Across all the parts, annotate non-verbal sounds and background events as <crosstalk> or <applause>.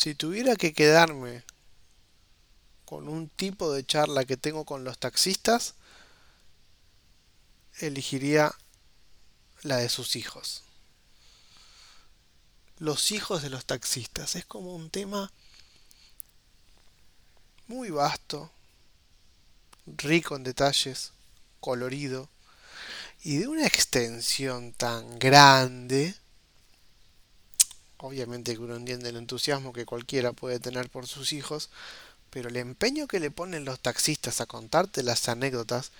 Si tuviera que quedarme con un tipo de charla que tengo con los taxistas, elegiría la de sus hijos. Los hijos de los taxistas. Es como un tema muy vasto, rico en detalles, colorido y de una extensión tan grande. Obviamente que uno entiende el entusiasmo que cualquiera puede tener por sus hijos, pero el empeño que le ponen los taxistas a contarte las anécdotas,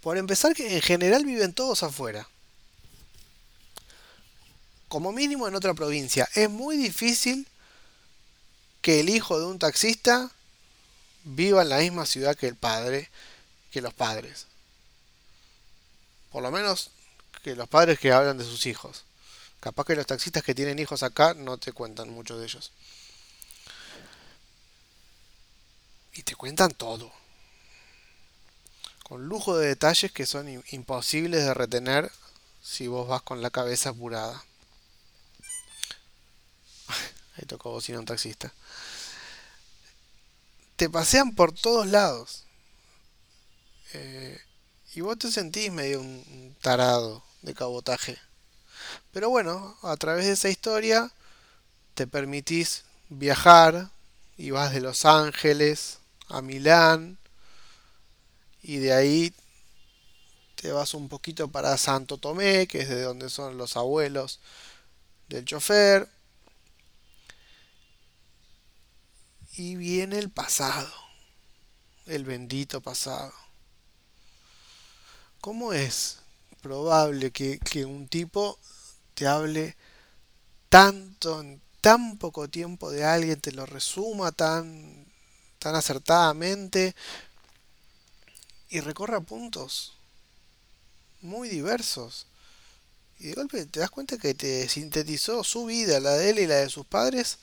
por empezar que en general viven todos afuera. Como mínimo en otra provincia. Es muy difícil que el hijo de un taxista viva en la misma ciudad que el padre, que los padres. Por lo menos que los padres que hablan de sus hijos. Capaz que los taxistas que tienen hijos acá no te cuentan mucho de ellos. Y te cuentan todo. Con lujo de detalles que son imposibles de retener si vos vas con la cabeza apurada. <laughs> Ahí tocó bocina un taxista. Te pasean por todos lados. Eh, y vos te sentís medio un tarado de cabotaje. Pero bueno, a través de esa historia te permitís viajar y vas de Los Ángeles a Milán y de ahí te vas un poquito para Santo Tomé, que es de donde son los abuelos del chofer. Y viene el pasado, el bendito pasado. ¿Cómo es probable que, un tipo te hable tanto en tan poco tiempo de alguien, te lo resuma tan, tan acertadamente y recorra puntos muy diversos? Y de golpe te das cuenta que te sintetizó su vida, la de él y la de sus padres,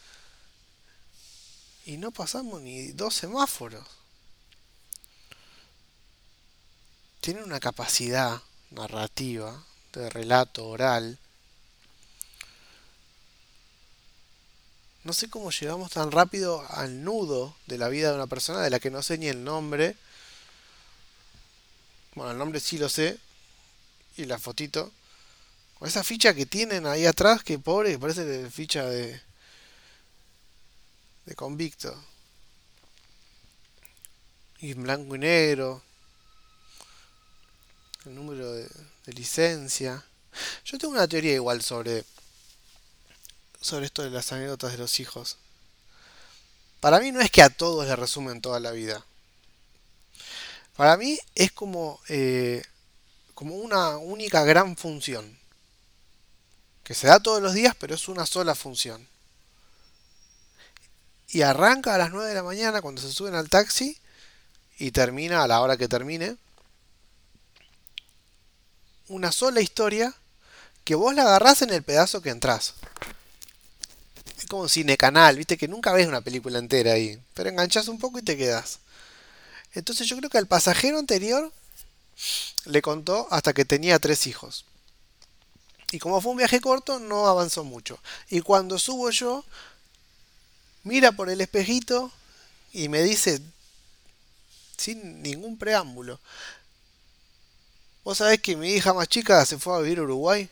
y no pasamos ni dos semáforos. Tiene una capacidad narrativa, de relato oral. No sé cómo llegamos tan rápido al nudo de la vida de una persona de la que no sé ni el nombre. Bueno, el nombre sí lo sé. Y la fotito. Con esa ficha que tienen ahí atrás, que pobre, parece ficha de, de convicto. Y en blanco y negro el número de, licencia. Yo tengo una teoría igual sobre, sobre esto de las anécdotas de los hijos. Para mí no es que a todos le resumen toda la vida. Para mí es como, eh, como una única gran función. Que se da todos los días, pero es una sola función. Y arranca a las 9 de la mañana cuando se suben al taxi y termina a la hora que termine una sola historia que vos la agarrás en el pedazo que entrás. Como cine canal, viste que nunca ves una película entera ahí, pero enganchás un poco y te quedas. Entonces yo creo que al pasajero anterior le contó hasta que tenía tres hijos. Y como fue un viaje corto, no avanzó mucho. Y cuando subo yo, mira por el espejito y me dice, sin ningún preámbulo, Vos sabés que mi hija más chica se fue a vivir a Uruguay.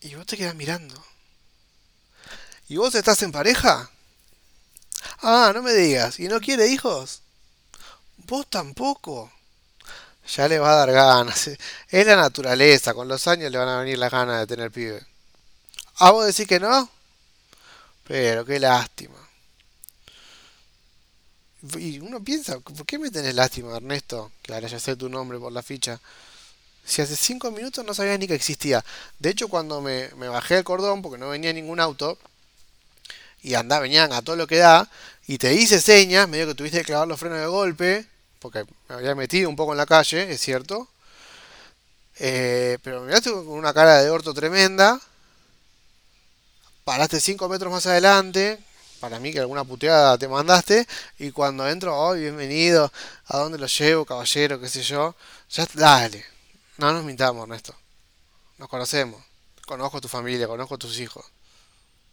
Y vos te quedás mirando. ¿Y vos estás en pareja? Ah, no me digas. ¿Y no quiere hijos? Vos tampoco. Ya le va a dar ganas. Es la naturaleza. Con los años le van a venir las ganas de tener pibe. ¿A vos decís que no? Pero qué lástima. Y uno piensa, ¿por qué me tenés lástima, Ernesto? Que ahora ya sé tu nombre por la ficha. Si hace cinco minutos no sabía ni que existía. De hecho, cuando me, bajé el cordón, porque no venía ningún auto, y andaba, venían a todo lo que da, y te hice señas, medio que tuviste que clavar los frenos de golpe, porque me había metido un poco en la calle, es cierto. Eh, pero me miraste con una cara de orto tremenda. Paraste cinco metros más adelante, para mí que alguna puteada te mandaste y cuando entro, oh, bienvenido, ¿a dónde lo llevo, caballero, qué sé yo? Ya, dale, no nos mintamos, Ernesto. Nos conocemos, conozco tu familia, conozco a tus hijos.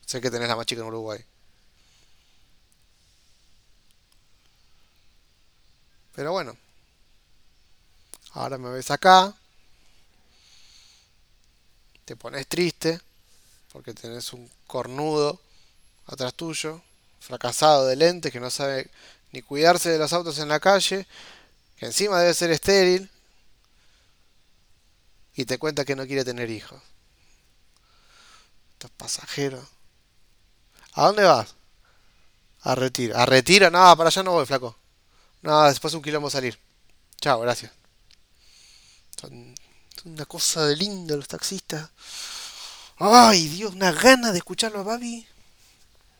Sé que tenés la más chica en Uruguay. Pero bueno, ahora me ves acá, te pones triste porque tenés un cornudo atrás tuyo, fracasado de lentes que no sabe ni cuidarse de los autos en la calle, que encima debe ser estéril y te cuenta que no quiere tener hijos. Estos pasajeros. ¿A dónde vas? A retiro. ¿A retiro? No, para allá no voy, flaco. No, después un quilombo salir. Chao, gracias. Son una cosa de lindo los taxistas. Ay, Dios, una gana de escucharlo a Babi.